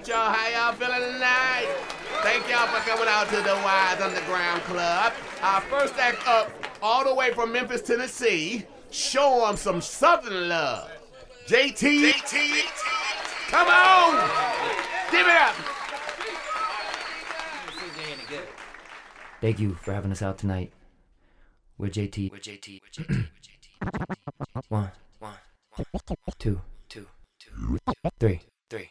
appreciate y'all. How y'all feeling tonight? Thank y'all for coming out to the Wise Underground Club. Our first act up, all the way from Memphis, Tennessee. Show them some Southern love. JT. JT. Come on. Give it up. Thank you for having us out tonight. We're JT. We're JT. We're JT. One. One. Two. Two. Two. Three. Three.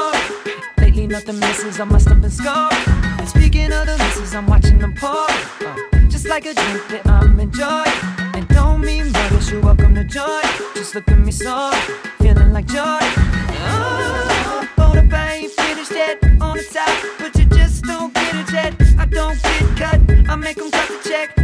nothing misses. I must have been scarred. And speaking of the misses, I'm watching them pour. Uh, just like a drink that I'm enjoying. And don't mean brothers, you're welcome to join. Just look at me so, feeling like joy. Oh, but I ain't finished yet on the top. But you just don't get it yet. I don't get cut. I make them cut the check.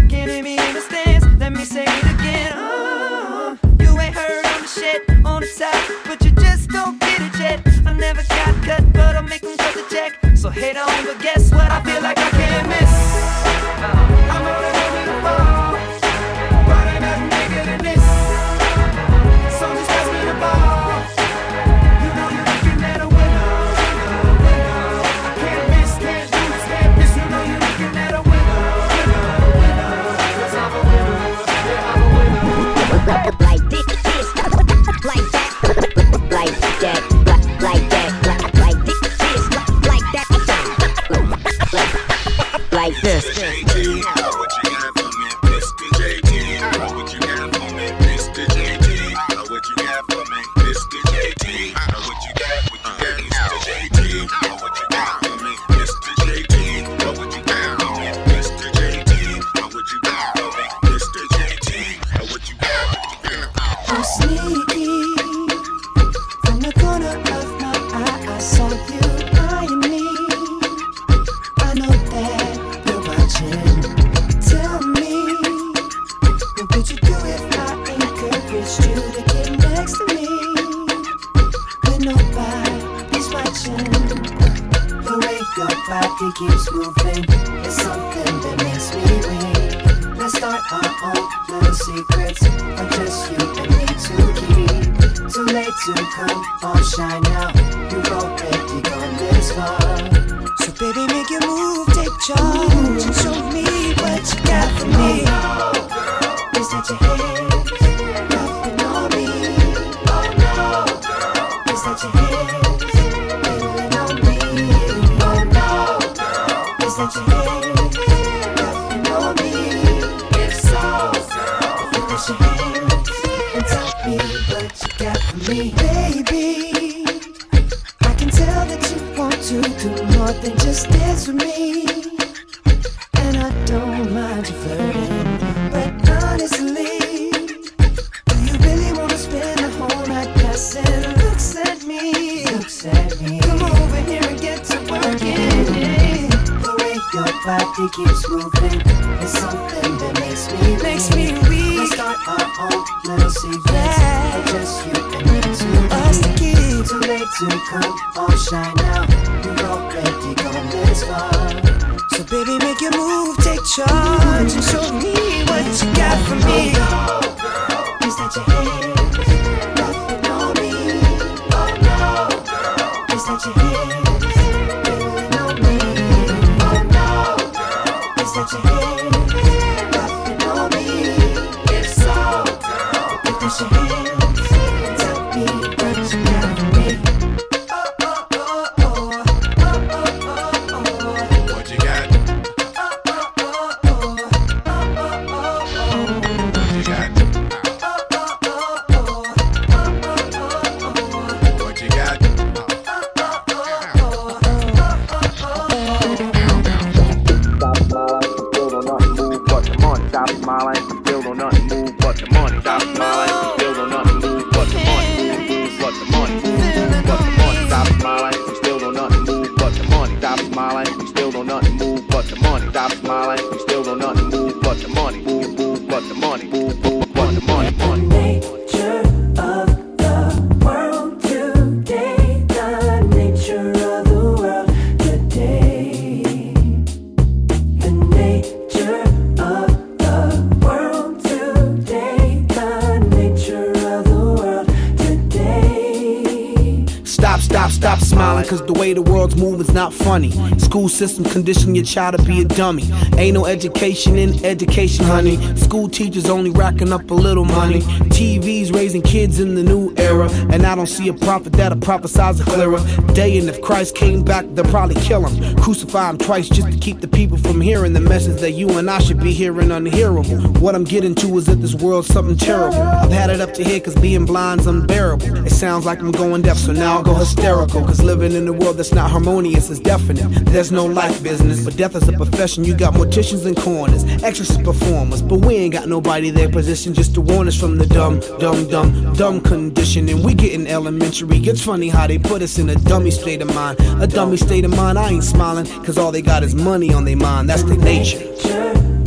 School system condition your child to be a dummy. Ain't no education in education, honey. School teachers only racking up a little money. TV's raising kids in the new era. And I don't see a prophet that'll prophesize a clearer day. And if Christ came back, they'll probably kill him. Crucify him twice just to keep the people from hearing the message that you and I should be hearing unhearable. What I'm getting to is that this world's something terrible. I've had it up to here cause being blind's unbearable. It sounds like I'm going deaf, so now I'll go hysterical. Cause living in a world that's not harmonious is definite. There's no life business, but death is a profession. You got morticians and corners, exorcist performers, but we ain't got nobody there positioned just to warn us from the dumb, dumb, dumb, dumb condition. And we getting elementary. It's funny how they put us in a dummy state of mind. A dummy state of mind, I ain't smiling, cause all they got is money on their mind. That's the nature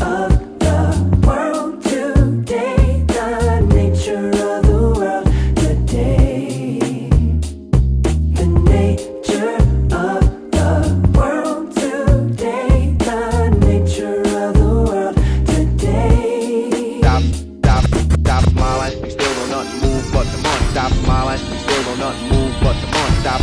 of the world today. The nature of the world today, the nature of the world today. Stop, smiling. We still don't move but the money. Stop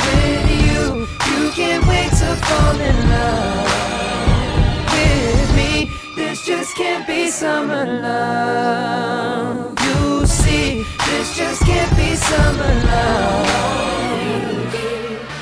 can't wait to fall in love with me. This just can't be summer love. You see, this just can't be summer love.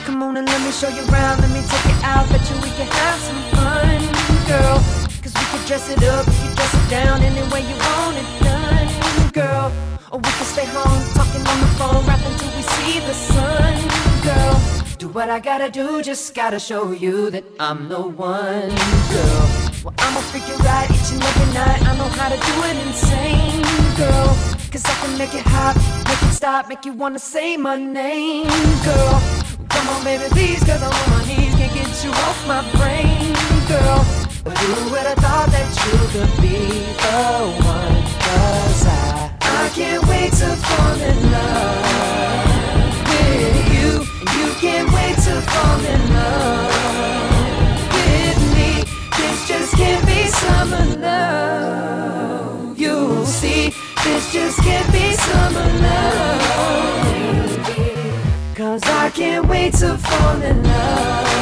Come on and let me show you around, let me take you out, bet you we can have some fun, girl. Cause we could dress it up, we could dress it down any way you want it done, girl. Or we could stay home, talking on the phone, rapping till we see the sun, girl. Do what I gotta do, just gotta show you that I'm the one, girl. Well, I'ma you right each and every night. I know how to do it insane, girl. Cause I can make it hot, make it stop, make you wanna say my name, girl. Come on, baby, please, cause I'm on my knees, can't get you off my brain, girl. But who would have thought that you could be the one? Cause I, I can't wait to fall in love can't wait to fall in love with me. This just can't be summer love. You'll see, this just can't be summer love. Cause I can't wait to fall in love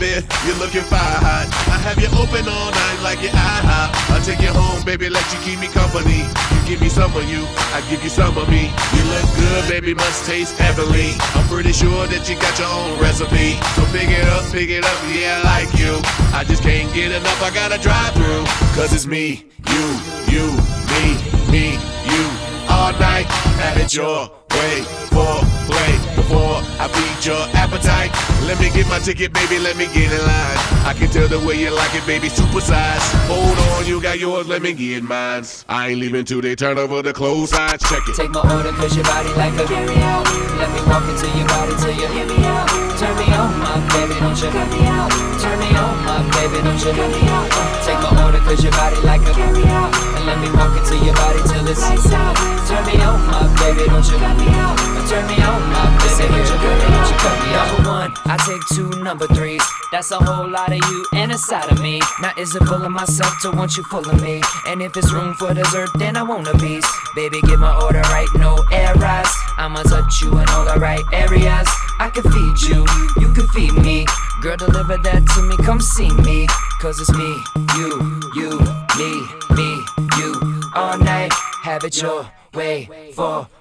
Baby, you're looking fire hot. I have you open all night like your IHOP. I'll take you home, baby, let you keep me company. You give me some of you, I give you some of me. You look good, baby, must taste heavenly. I'm pretty sure that you got your own recipe. So pick it up, pick it up, yeah, I like you. I just can't get enough, I gotta drive through. Cause it's me, you, you, me, me, you. All night, have it your way for play before I feed your appetite. Let me get my ticket, baby, let me get in line. I can tell the way you like it, baby, super size. Hold on, you got yours, let me get mine. I ain't leaving till they turn over the clothes signs. Check it. Take my order cause your body like a carry out. Let me walk into your body till you hear me out. Turn me on, my baby, don't you? Turn me out. Turn me on, my baby, don't you? cut me out. Take my order cause your body like a carry out. And let me walk into your body till it's lights out. Turn me on, my baby, don't you cut me out. Turn me on, my baby, don't you cut you cut me. Number one, I take two number threes. That's a whole lot of you and a side of me. Now is it full of myself to want you full of me? And if it's room for dessert, then I want a piece. Baby, get my order right, no errors. I'ma touch you in all the right areas. I can feed you, you can feed me. Girl, deliver that to me, come see me. Cause it's me, you, you, me, me, you. All night, have it your way for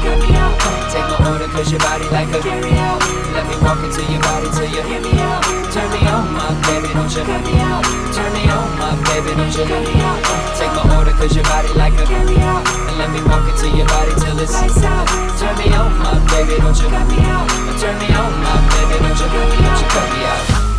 cut me out. Take my order cause your body like a carry out. Let me walk into your body till you hear me out. Turn me on, my baby, don't you cut me out. Turn me on, my baby, don't you cut me out. Take my order cause your body like a carry out. And let me walk into your body till it's lights out. Turn me on, my baby, don't you cut me out. Turn me on, my baby, don't you cut me, you cut me out.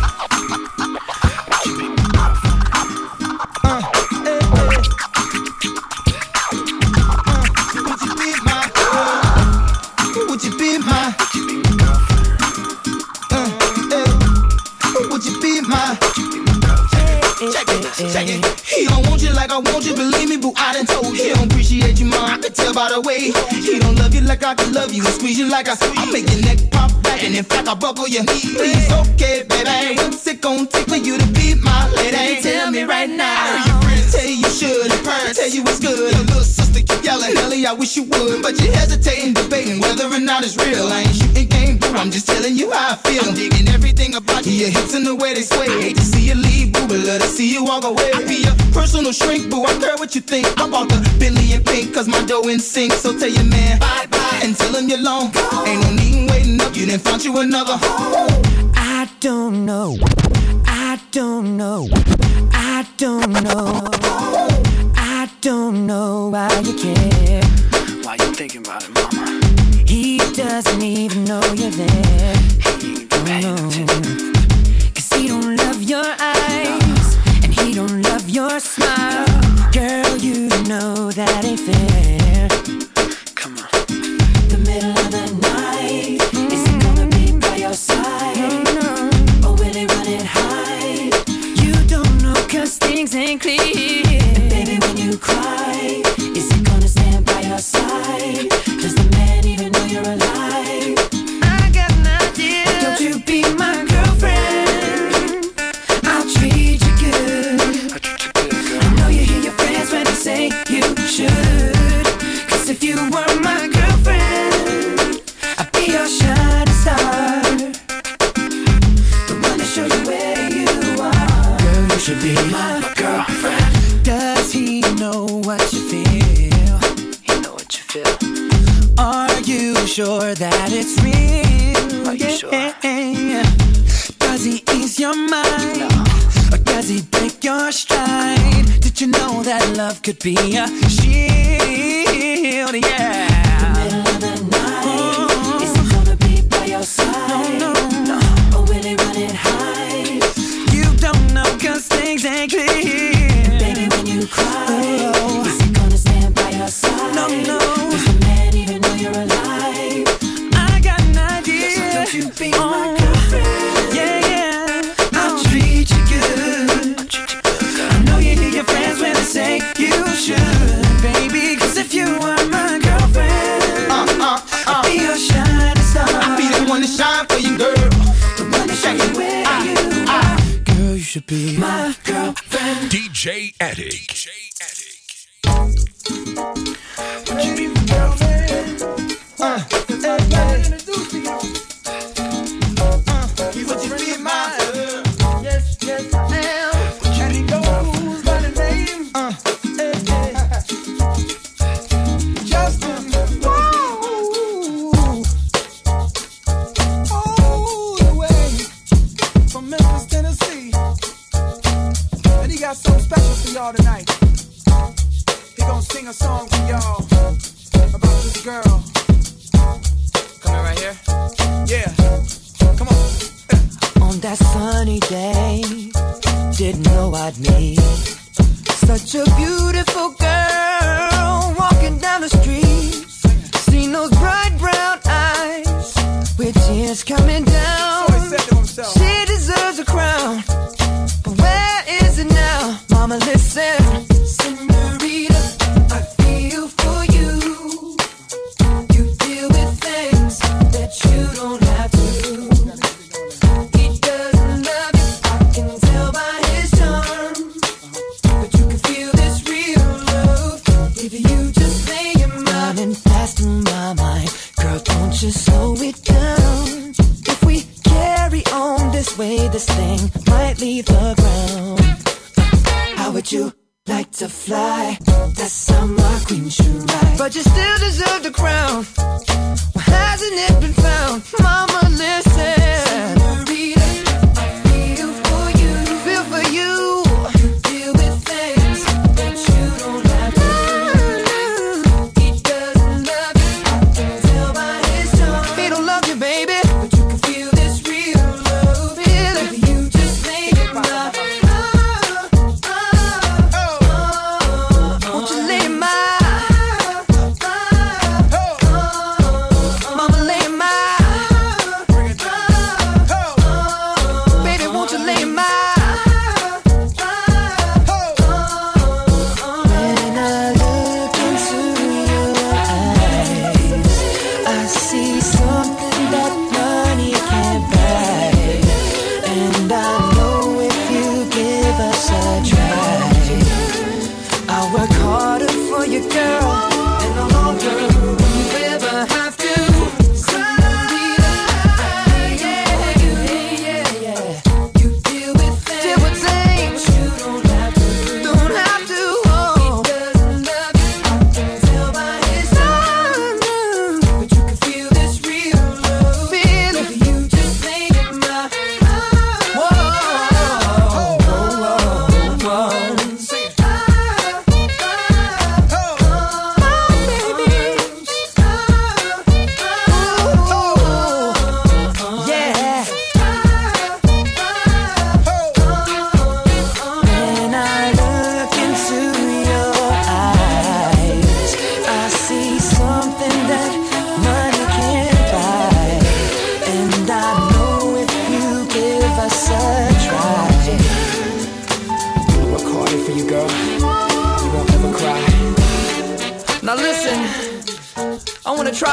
Way. He don't love you like I can love you and squeeze you like I squeeze. I make your neck pop back, and in fact I buckle your knee. Please, okay, baby. What's it gonna take for you to be my lady? Tell me right now. I heard your friends tell you you should, and parents tell you it's good. Your little sister keep yelling, Ellie, I wish you would, but you're hesitating, debating whether or not it's real. I ain't shooting game, boo. I'm just telling you how I feel. I'm digging everything about you, your hips and the way they sway. Hate to see you leave, boo, but love to see you walk away. I be your personal shrink, boo. I care what you think. I bought the Bentley in pink, cause my dough in sync. So tell your man bye bye and tell him you're long. Ain't no need waiting up, you didn't find you another. I don't know. I don't know. I don't know. I don't know why you care. Why you thinking about it, mama? He doesn't even know you're there. No. Oh. Cause he don't love your eyes. And he don't love your smile. Girl, you know that ain't fair. Come on. The middle of the night. Is he gonna be by your side? Mm-hmm. Or will he run and hide? You don't know cause things ain't clear. That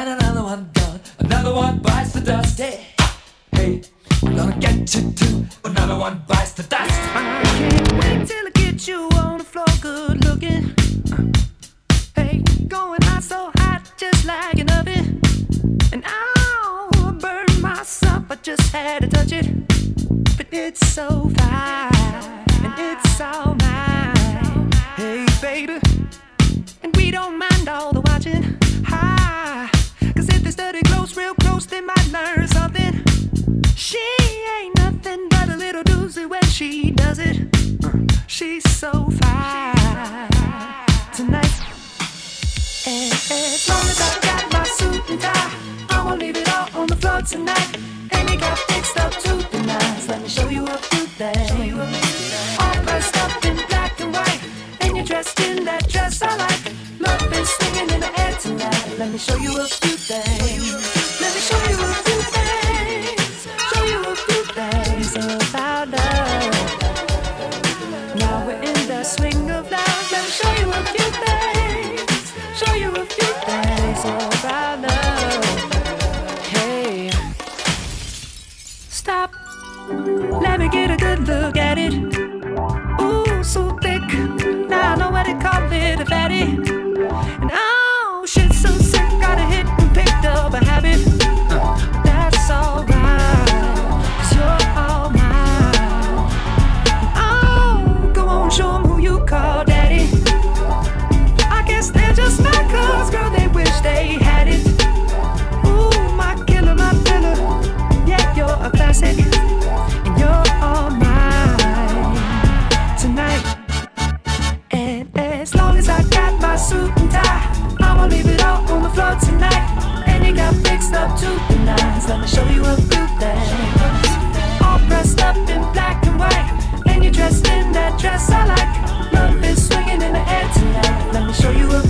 and another one gone. Another one bites the dust. Hey, hey, I'm gonna get you too. Another one bites the dust. I can't wait till I get you on the floor, good looking. Uh, hey, going hot so hot, just like an oven. And I'll burn myself, I just had to touch it. But it's so fine, and it's all mine. Hey, baby. And we don't mind all the watching. Hi. Cause if they study close, real close, they might learn something. She ain't nothing but a little doozy when she does it. Uh, She's so fine tonight. As long as I got my suit and tie, I won't leave it all on the floor tonight. And you got fixed up to the nines. Let me show you a few things. Dressed in that dress I like. Is swinging in the air tonight. Let me show you a few things. Let me show you a few things. Show you a few things about love. Now we're in the swing of love. Let me show you a few things. Show you a few things about love. Hey, stop. Let me get a good look at it. It suit and tie, I'ma leave it all on the floor tonight. And you got fixed up to the nines. Let me show you a few things. All dressed up in black and white, and you're dressed in that dress I like. Love is swinging in the air tonight. Let me show you a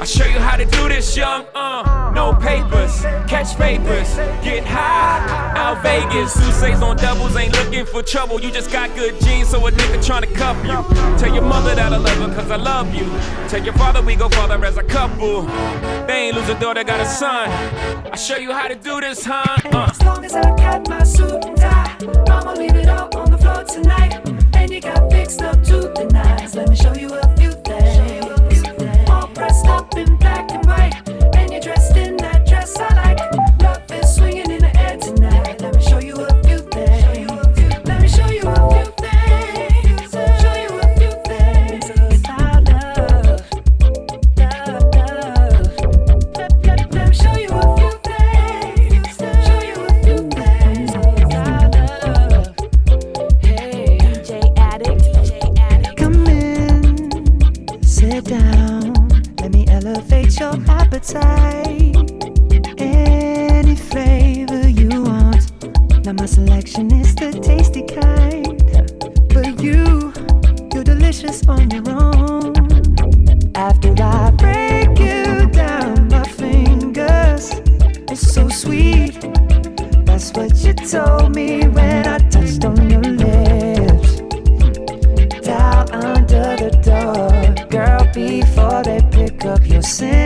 I show you how to do this, young. Uh, no papers, catch papers, get high. Out Vegas, Sousa's on doubles, ain't looking for trouble. You just got good genes, so a nigga tryna cuff you. Tell your mother that I love her, cause I love you. Tell your father we go father as a couple. They ain't lose a daughter, got a son. I show you how to do this, huh? Uh. As long as I got my suit and tie, I'ma leave it all on the floor tonight. And you got fixed up to the nines. Let me show you a selection is the tasty kind. But you, you're delicious on your own. After I break you down, my fingers, it's so sweet. That's what you told me when I touched on your lips down under the door, girl, before they pick up your scent.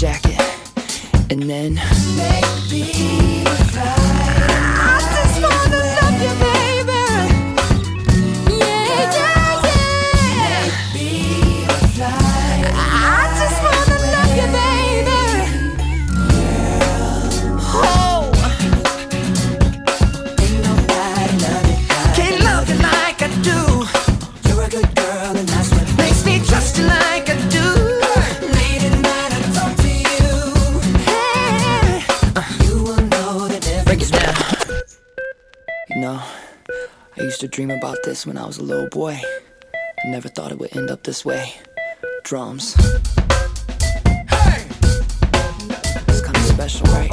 jacket, and then maybe. this when I was a little boy. I never thought it would end up this way. Drums. Hey! It's kinda special, right?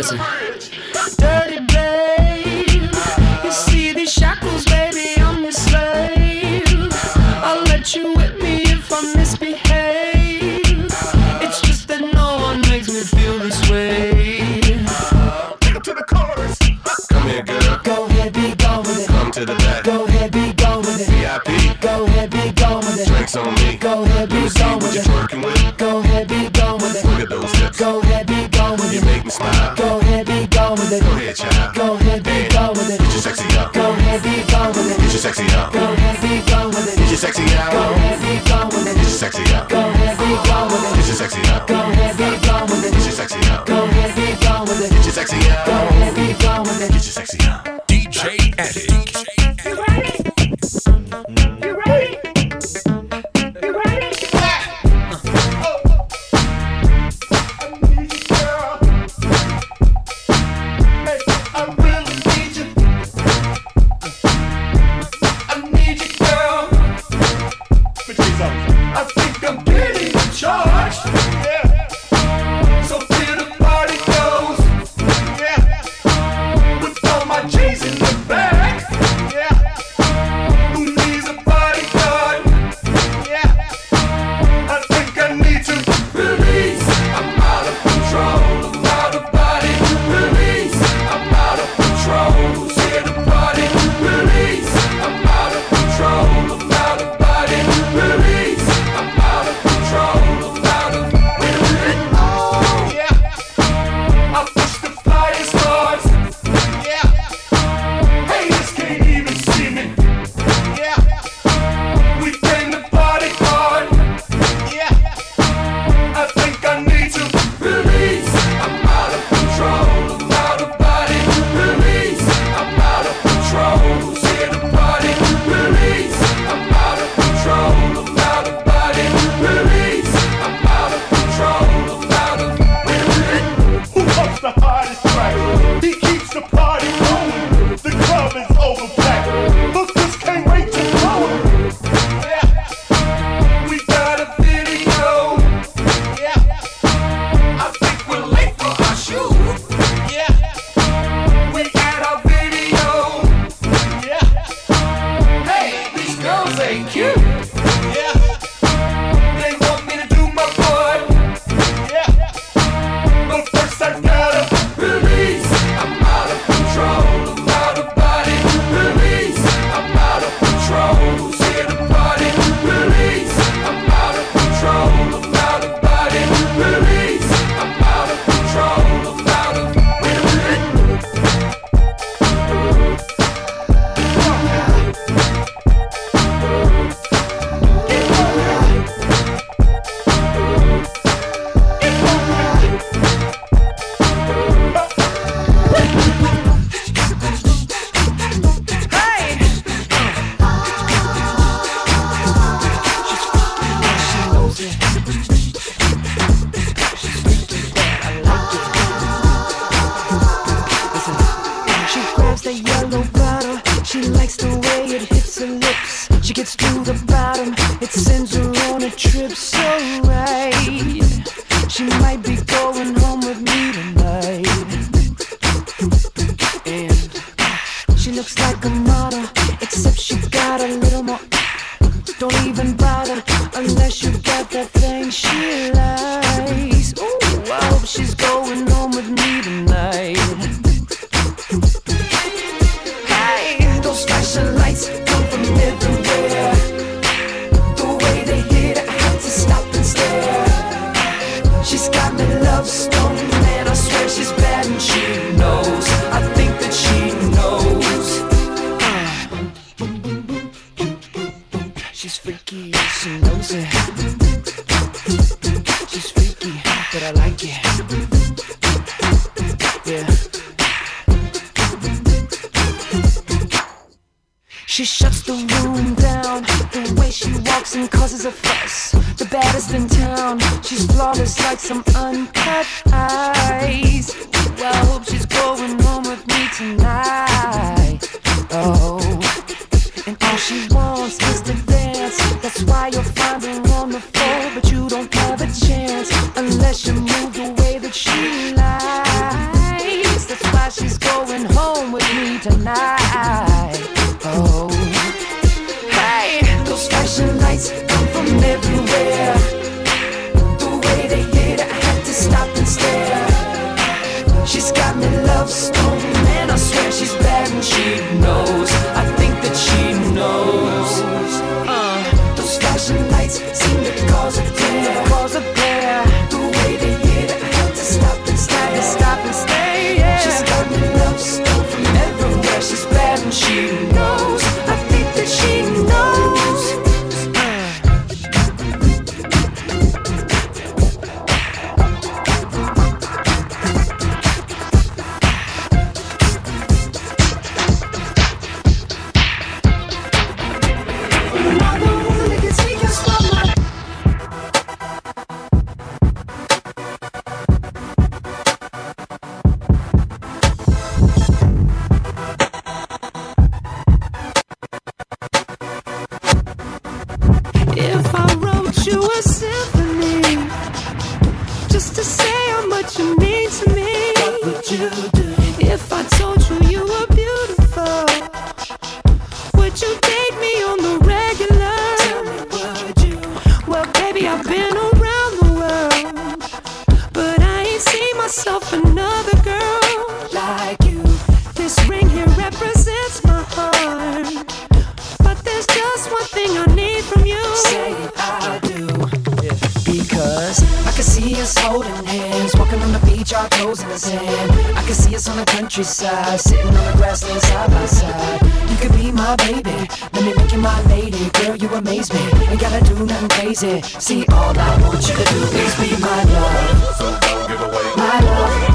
assim. but I like it. Yeah. She shuts the room down. The way she walks and causes a fuss. The baddest in town. She's flawless like some uncut eyes. I hope she's going home with me tonight. Oh, and all she wants is to dance. That's why you'll find her on the floor she moved away the way that she likes. That's why she's going home with me tonight. hands Walking on the beach, our toes in the sand. I can see us on the countryside Sitting on the grassland side by side. You could be my baby Let me make you my lady. Girl, you amaze me Ain't gotta do nothing crazy. See, all I want you to do is be my love. So don't give away. My love.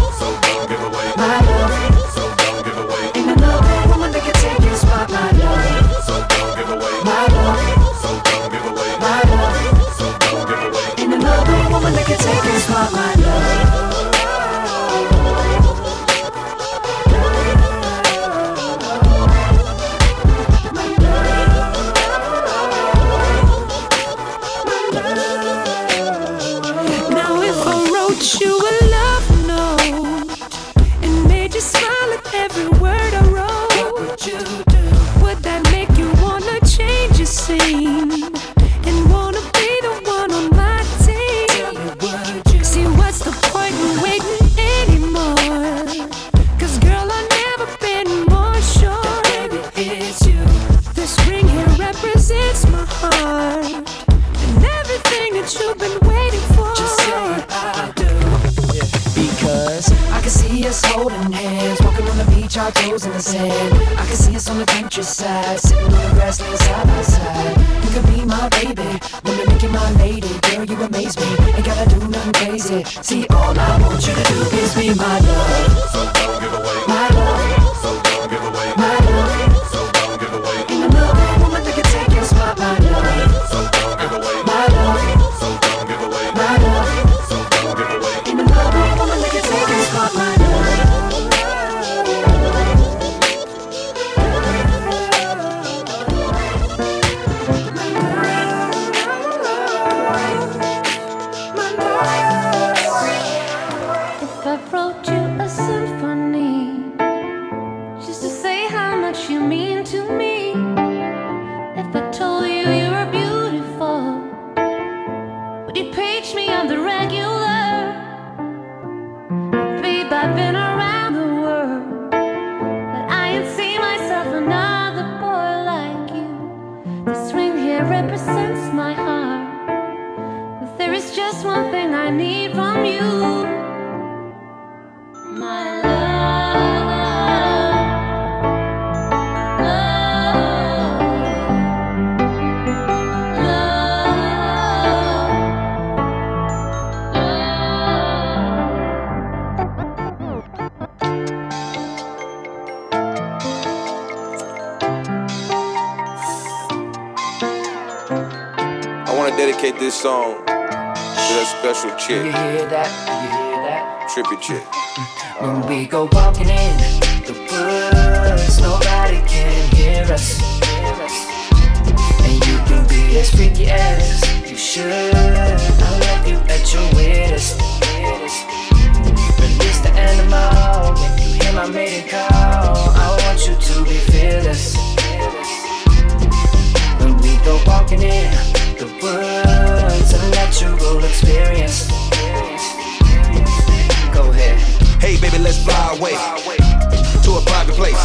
Trippy chick. When we go walking in the woods, nobody can hear us. And you can be as freaky as you should. I'll let you at your weirdest. Release the animal when you hear my mating call. I want you to be fearless. When we go walking in the woods, a natural experience. Hey, baby, let's fly away to a private place.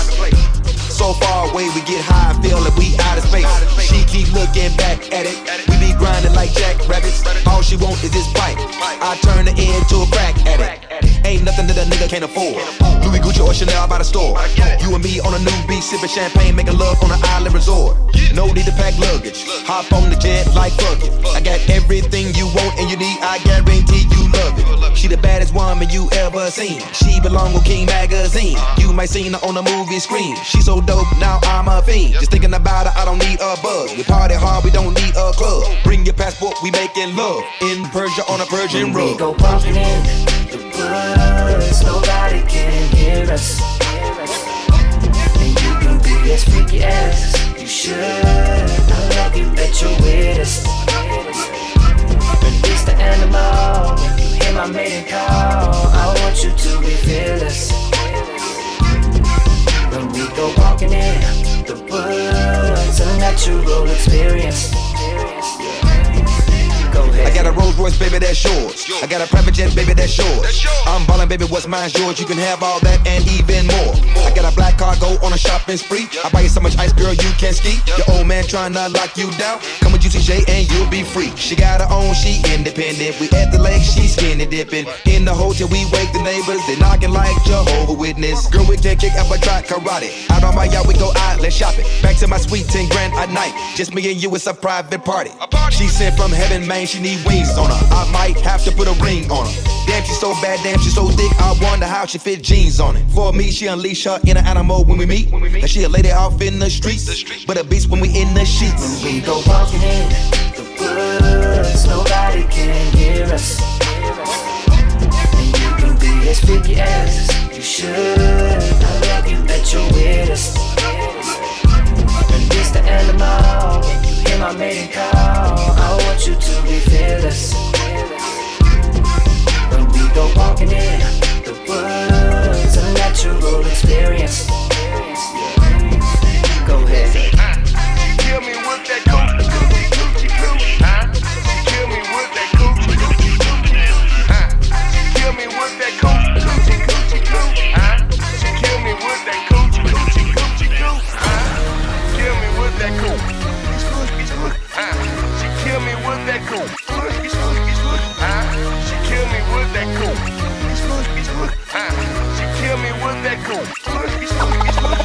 So far away, we get high feel like we out of space. She keep looking back at it. We be grinding like jackrabbits. All she want is this bite. I turn her into a crack addict. Ain't nothing that a nigga can't afford. Louis Gucci or Chanel by the store. You and me on a new beach, sipping champagne, making love on an island resort. No need to pack luggage. Hop on the jet like fuck it. I got everything you want and you need. I guarantee you love it. She the baddest woman you ever seen. She belong with King Magazine. You might seen her on the movie screen. She so dope, now I'm a fiend. Just thinking about her, I don't need a buzz. We party hard, we don't need a club. Bring your passport, we making love. In Persia on a Persian When we go in woods, nobody can hear us. And you can be as freaky as you should. I love you at your weirdest. Release the animal you hear my mating call. I want you to be fearless. When we go walking in the woods, a natural experience. Royce, baby, that's yours. I got a private jet, baby, that's yours. I'm ballin', baby, what's mine's yours. You can have all that and even more. I got a black car, go on a shopping spree. I buy you so much ice, girl, you can ski. Your old man tryna lock you down. Come with UCJ and you'll be free. She got her own, she independent. We at the lake, she skinny dipping. In the hotel, we wake the neighbors. They knocking like Jehovah Witness. Girl, we can kick up a try karate. Out on my yacht, we go out, let's shop it. Back to my sweet 10 grand a night. Just me and you, it's a private party. She sent from heaven, man, she need wings on her. I might have to put a ring on her. Damn, she's so bad, damn, she's so thick. I wonder how she fit jeans on it. For me, she unleash her inner animal when we meet. And she a lady off in the streets, but a beast when we in the sheets. When we go walking in the woods, nobody can hear us. And you can be as freaky as you should. I love you at your weirdest. Release the animal when you hear my mating call. Want you to be fearless. When we go walking in the woods, a natural experience. Go ahead. Kill me with that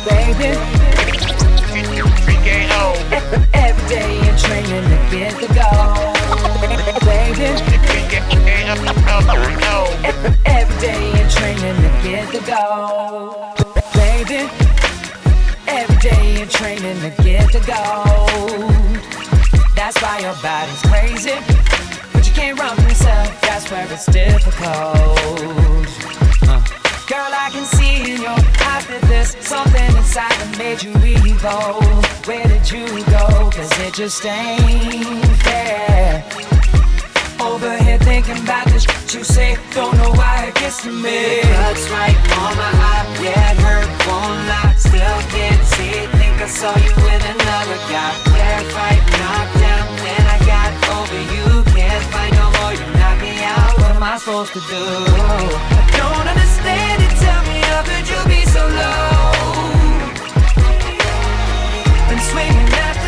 baby. Every day you're training to get the goal, baby. Every day you're training to get the goal, baby. Every day you're training to get the goal. That's why your body's crazy, but you can't run from yourself. That's where it's difficult. Uh. Girl, I can see something inside that made you evil. Where did you go? Cause it just ain't fair. Over here thinking about the shit you say, don't know why it gets to me. Cuts right on my eye, yeah, hurt, won't lie. Still can't see think I saw you with another guy. Terrified, knocked down, then I got over you. Can't fight no more, you knock me out. What am I supposed to do? I don't understand it, tell me how could you be so low? Been swinging after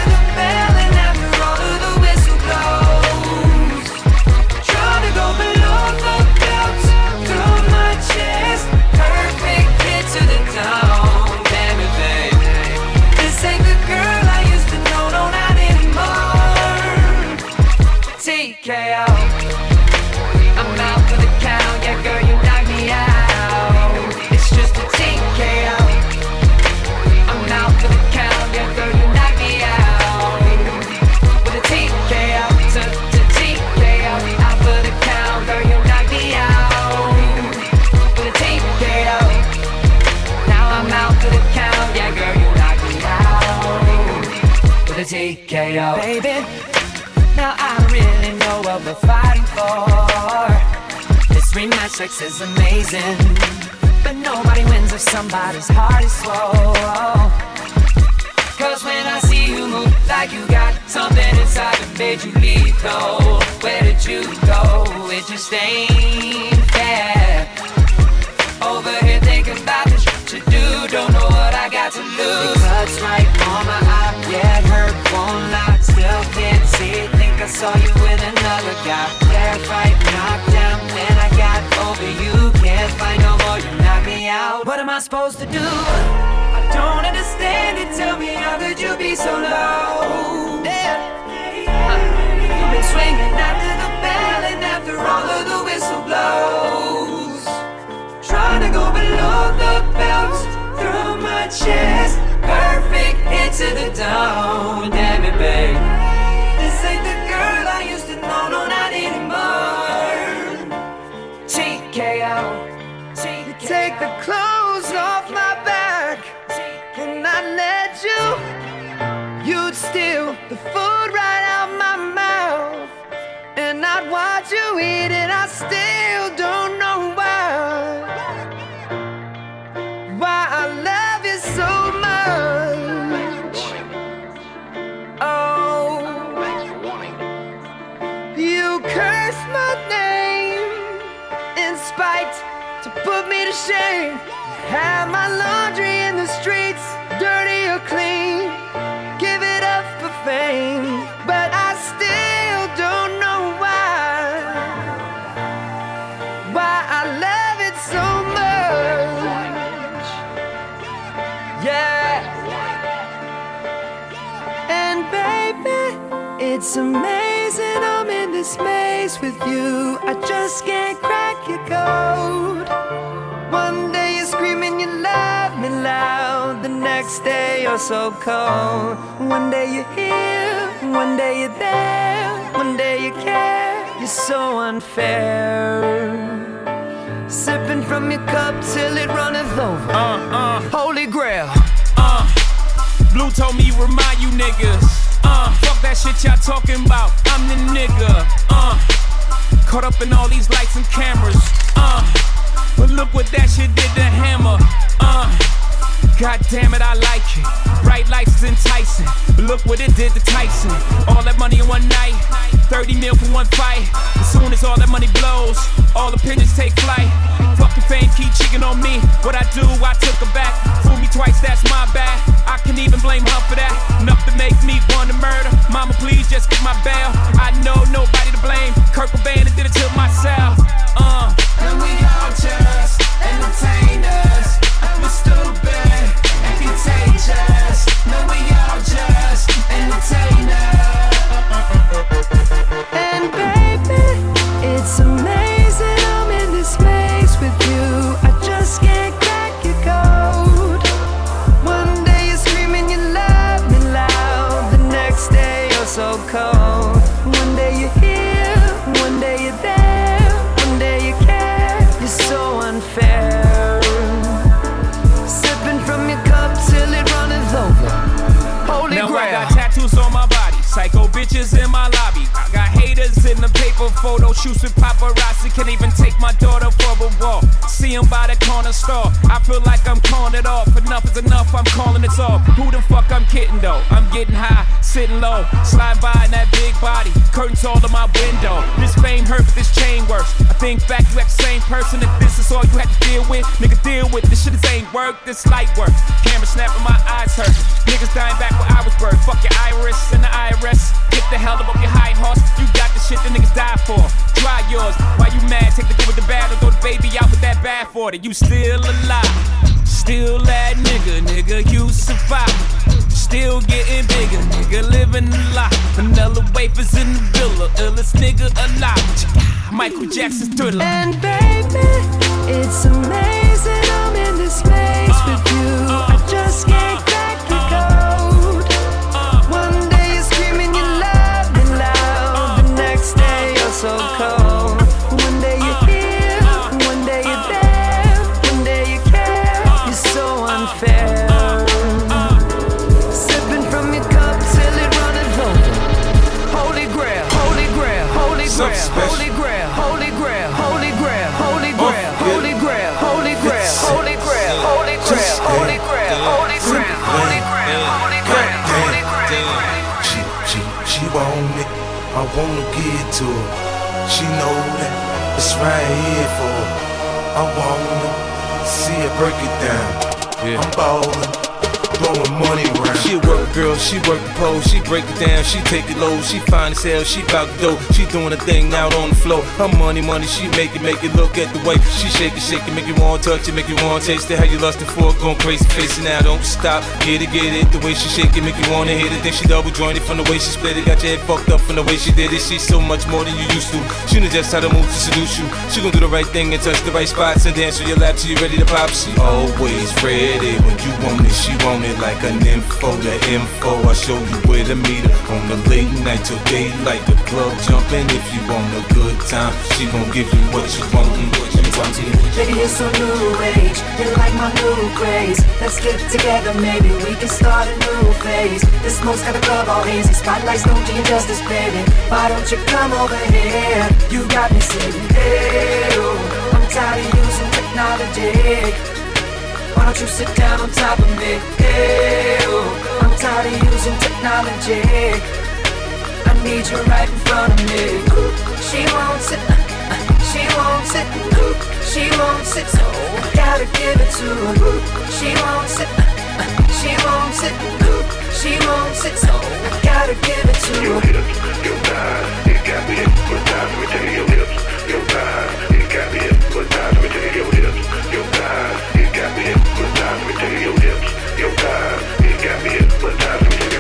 TKO. Baby, now I really know what we're fighting for. This rematch sex is amazing, but nobody wins if somebody's heart is swole. Cause when I see you move like you got something inside that made you leave lethal, where did you go? It just ain't fair. Over here thinking about you do, don't know what I got to lose. It cuts my eye, yeah, it hurt, won't lie, still can't see. Think I saw you with another guy. Fight, knocked down, then I got over you. Can't fight no more, you knock me out. What am I supposed to do? I don't understand it. Tell me how could you be so low? You've been swinging after the bell and after all of the whistle blows. Trying to go below the belt me to. Have my laundry in the streets, dirty or clean. Give it up for fame, but I still don't know why. Why I love it so much. Yeah. And baby, it's amazing I'm in this maze with you. I just can't crack your code. Loud, the next day you're so cold. One day you're here, one day you're there, one day you care. You're so unfair. Sipping from your cup till it runneth over. Uh, uh. Holy grail. Uh, Blue told me remind you niggas. Uh, fuck that shit y'all talking about. I'm the nigga. Uh, caught up in all these lights and cameras. Uh, but look what that shit did to Hammer. Uh, God damn it, I like it. Bright lights is enticing. Look what it did to Tyson. All that money in one night. 30 mil for one fight. As soon as all that money blows, all opinions take flight. Fucking fame keep cheating on me. What I do, I took her back. Fool me twice, that's my bad. I can even blame her for that. Enough to make me want to murder. Mama, please just get my bail. I know nobody to blame. Kurt Cobain did it to myself. Uh. And we all just entertainers. We're stupid and money around. A girl, she work the pole, she break it down, she take it low, she fine as hell, she bout the dough, she doing a thing out on the floor. Her money, money, she make it, make it look at the way she shake it, shake it, make you want to touch it, make you want to taste it. How you lustin' for it, going crazy, facing now, don't stop, get it, get it. The way she shake it, make you wanna hit it. Then she double jointed from the way she split it, got your head fucked up from the way she did it. She's so much more than you used to. She knows just how to move to seduce you. She gon' do the right thing and touch the right spots and dance on your lap till you ready to pop. She always ready when you want it, she want it like an info, the info. I show you where to meet her on the late night till daylight. The club jumping if you want a good time. She gon' give you what you want and what you want. Baby, you're so new age. You're like my new craze. Let's get together, maybe we can start a new phase. This smoke's got a club all hazy. Spotlights don't do you justice, baby. Why don't you come over here? You got me saying, hey, oh, I'm tired of using technology. Why don't you sit down on top of me? Hey, oh, tired of using technology. I need you right in front of me. She won't sit. She won't sit, she won't sit, so I gotta give it to her. She won't sit, she won't sit, she won't sit, so I gotta give it to her. Your hips, your thighs, it got me hypnotized. Let me tell you your hips, your thighs, it got me hypnotized. Let me tell you your hips, your thighs, it got me hypnotized. Let me tell you your hips, your thighs,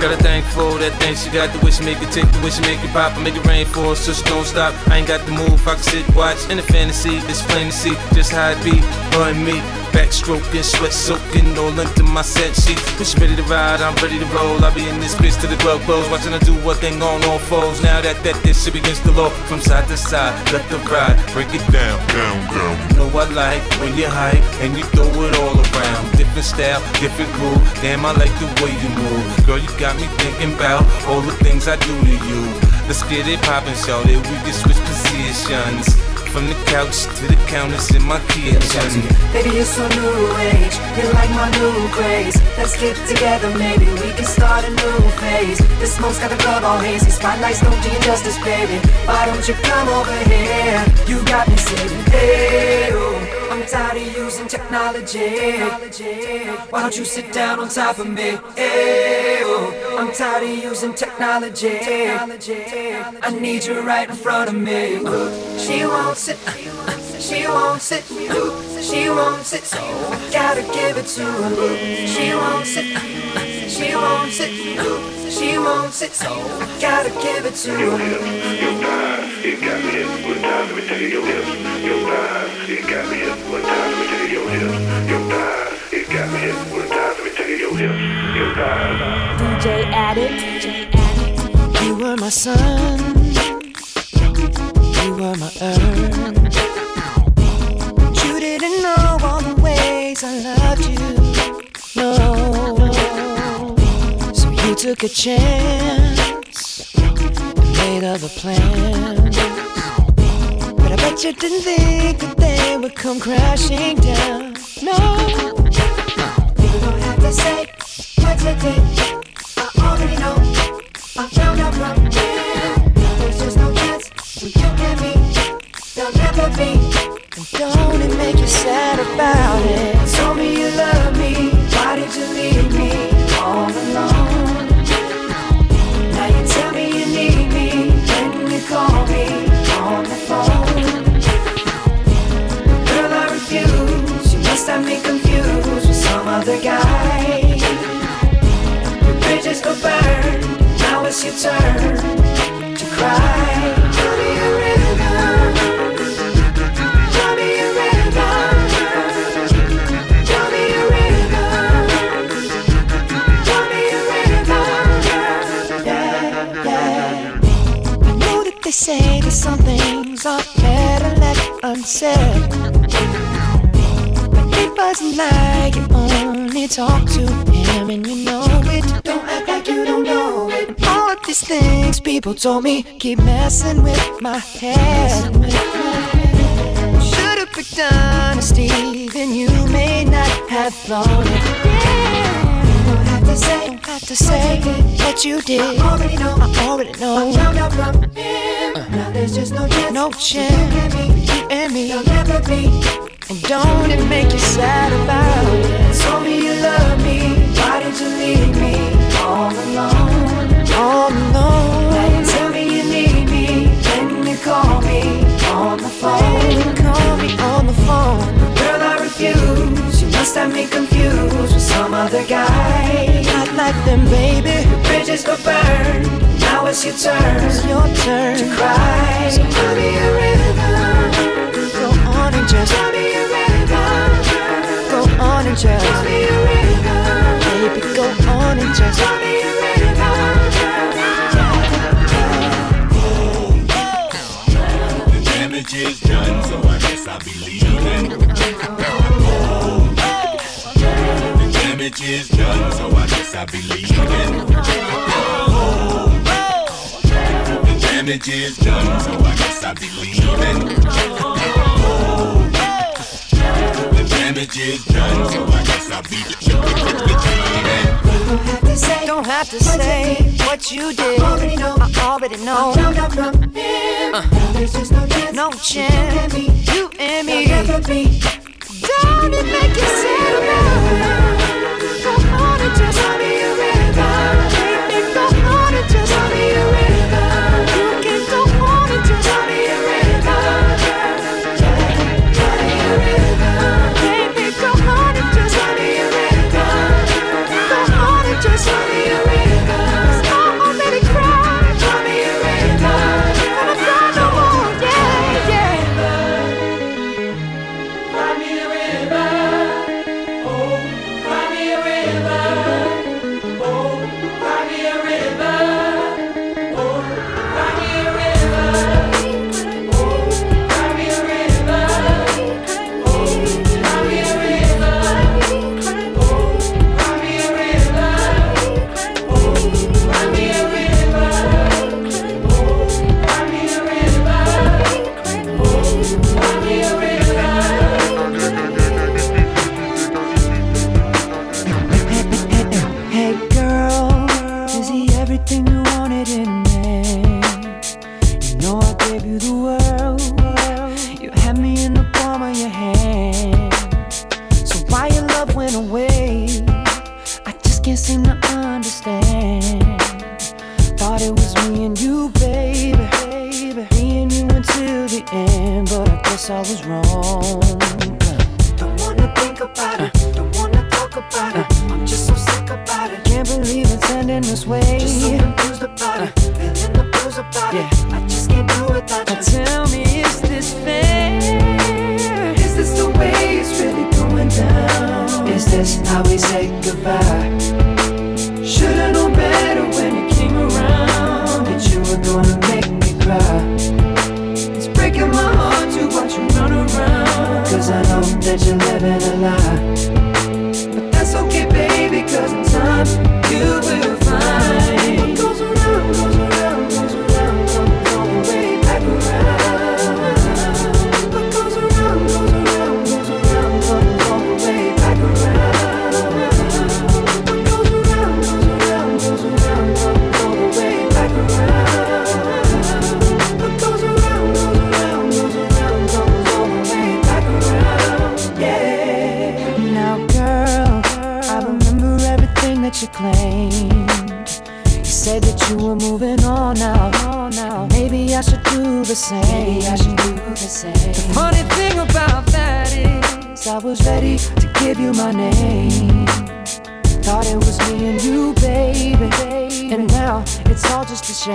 Got a thing for that thing she got the wish make it tick, the wish make it pop, and make it rain for us, just don't stop. I ain't got the move, I can sit, watch in the fantasy, it's plain to see just how it be, her and me. Backstroking, sweat soaking, all into my set sheet. When ready to ride, I'm ready to roll. I'll be in this bitch till the club close, watching her do what thing on all foes. Now that that this shit begins to low, from side to side, let the ride break it down, down, down. You know I like when you hype and you throw it all around. Different style, different groove. Damn, I like the way you move. Girl, you got me thinking about all the things I do to you. Let's get it poppin', shout it. We can switch positions. From the couch to the counters in my kitchen. Baby, you're so new age. You're like my new craze. Let's get together, maybe we can start a new phase. The smoke's got the club all hazy. Spotlights don't do you justice, baby. Why don't you come over here? You got me saying, hey, oh, I'm tired of using technology. Why don't you sit down on top of me? Hey, oh, I'm tired of using technology. I need you right in front of me. She won't sit, she won't sit, she won't sit. I gotta give it to her. She won't sit, she won't sit, she won't sit. I gotta give it to her. It got me hypnotized. Let me tell you your hips, your thighs. It got me hypnotized. Let me tell you your hips, your thighs. It got me hypnotized. DJ Addict. You were my sun, you were my earth. You didn't know all the ways I loved you. No, so you took a chance made other plans. But I bet you didn't think that they would come crashing down. No, to say what you. I already know. I found out from you. There's just no chance you. There'll never be. And don't it make you sad about it? Told me you love me. Why did you leave me all alone? Now you tell me you need me when you call me on the phone. Girl, I refuse. You must have me confused with some other guy. Go burn. Now it's your turn to cry. Me a me a me a me a. Yeah, yeah. I know that they say that some things are better left unsaid. But it wasn't like you only talk to am, and you know it. Don't act like you don't know it. All of these things people told me keep messing with my head. Should've picked honesty, then you may not have thought it. Don't have to say, don't have to say that you did. I already know. I already know. I found out from him. Uh. Now there's just no chance. No chance. You and me. You and me. You'll never be. And don't it make you sad about it? Told me you love me. Why'd you leave me all alone? All alone. Tell me you need me. You call me on the phone? Call me on the phone. Girl, I refuse. You must have me confused with some other guy. Not like them, baby. Bridges go burn. Now it's your turn. To cry. Me a river. Go on and just. tell me a river. Go on and just. Me a river baby, go on and just. The damage is done, so I guess I'll be leaving. The damage is done, so I guess I'll be leaving. The damage is done, so I guess I'll be leaving done. So I guess I'll be the. Don't have to say, don't have to say what you did. Already know. I already know. I'm Now there's just no chance. No chance. You and me. You and me. Never be. Don't it make you sad? Come on and just.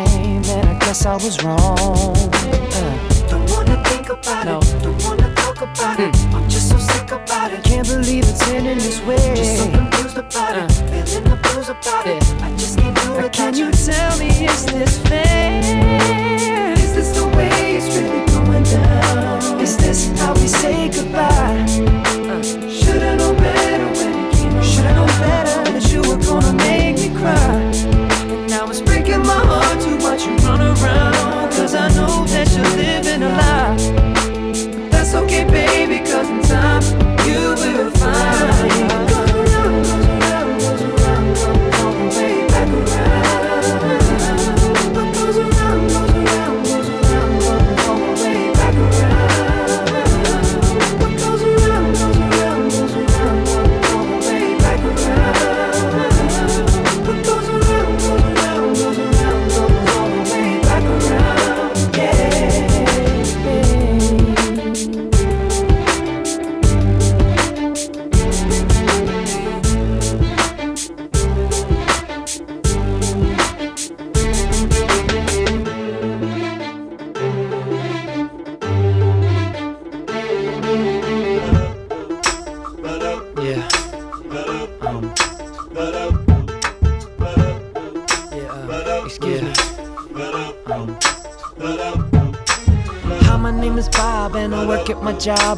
blame, and I guess I was wrong. Uh. Don't wanna think about no. it, don't wanna talk about mm. it. Hmm. I'm just so sick about it. Can't believe it's ending this way. Just so confused about uh. it, feeling the blues about yeah. it. I just can't do it. Can you tell me is this fate?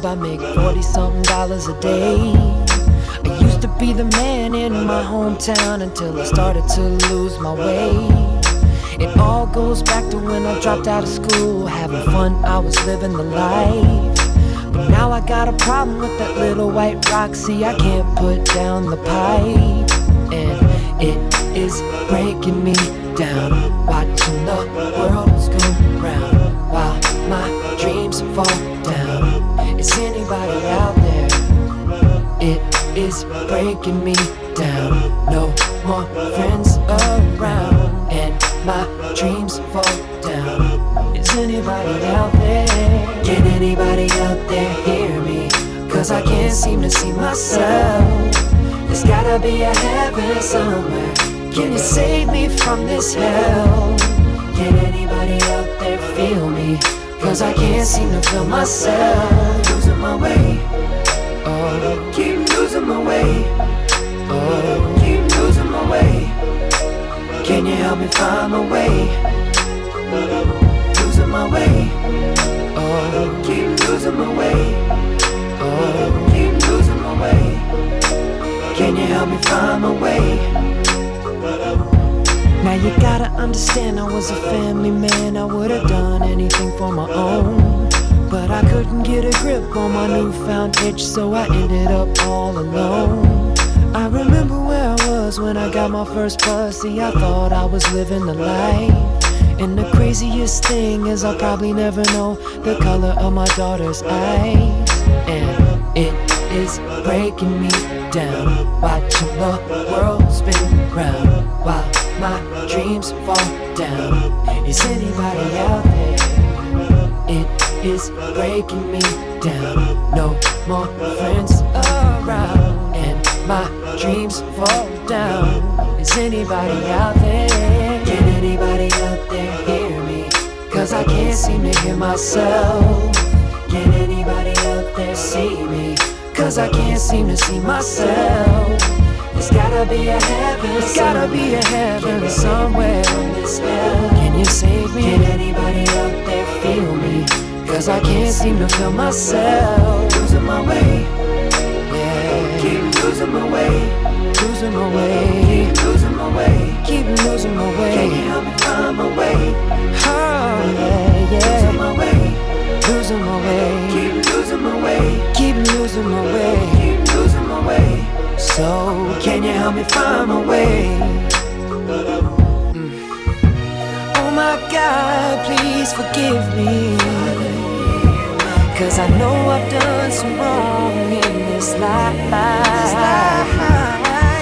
Job, I make 40 something dollars a day. I used to be the man in my hometown until I started to lose my way. It all goes back to when I dropped out of school, having fun, I was living the life. But now I got a problem with that little white rock, see, I can't put down the pipe. And it is breaking me down, watching breaking me down. No more friends around, and my dreams fall down. Is anybody out there? Can anybody out there hear me? Cause I can't seem to see myself. There's gotta be a heaven somewhere. Can you save me from this hell? Can anybody out there feel me? Cause I can't seem to feel myself. Losing my way. My way. Oh, keep losing my way. Can you help me find my way? Losing my way. Oh, keep losing my way. Oh, keep losing my way. Can you help me find my way? Now you gotta understand I was a family man. I would have done anything for my own. But I couldn't get a grip on my newfound itch, so I ended up all alone. I remember where I was when I got my first pussy. I thought I was living the life. And the craziest thing is I'll probably never know the color of my daughter's eyes. And it is breaking me down, watching the world spin round while my dreams fall down. Is anybody out there? Is breaking me down. No more friends around, and my dreams fall down. Is anybody out there? Can anybody out there hear me? Cause I can't seem to hear myself. Can anybody out there see me? Cause I can't seem to see myself. There's gotta be a heaven. There's gotta be a heaven somewhere. Can you save me? Can anybody out there feel me? Cause I can't seem to feel myself. Losing my way. Yeah. Keep losing my way. Losing my way. Keep losing my way. Keep losing my way. Can you help me find my way? Oh, yeah, yeah. Losing my way. Losing my way. Keep losing my way. Keep losing my way. Keep losing my way. So, can you help me find my way? Mm. Oh my God, please forgive me. Cause I know I've done some wrong in this life. If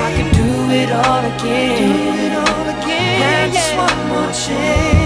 I could do it all again, have just one more chance.